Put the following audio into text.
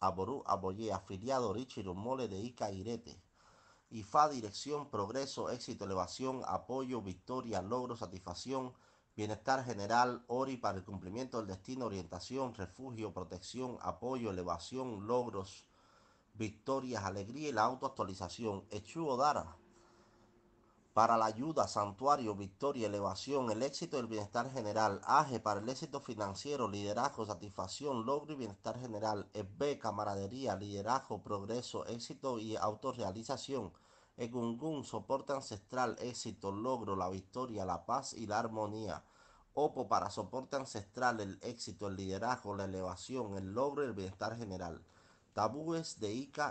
Aború, Aboye, afiliado Richard Mole de Ica Irete. IFA, dirección, progreso, éxito, elevación, apoyo, victoria, logro, satisfacción, bienestar general, ORI para el cumplimiento del destino, orientación, refugio, protección, apoyo, elevación, logros, victorias, alegría y la autoactualización. Echu Odara para la ayuda, santuario, victoria, elevación, el éxito el bienestar general. AGE para el éxito financiero, liderazgo, satisfacción, logro y bienestar general. EB, camaradería, liderazgo, progreso, éxito y autorrealización. Egungun, soporte ancestral, éxito, logro, la victoria, la paz y la armonía. OPO para soporte ancestral, el éxito, el liderazgo, la elevación, el logro y el bienestar general. Tabúes de Ica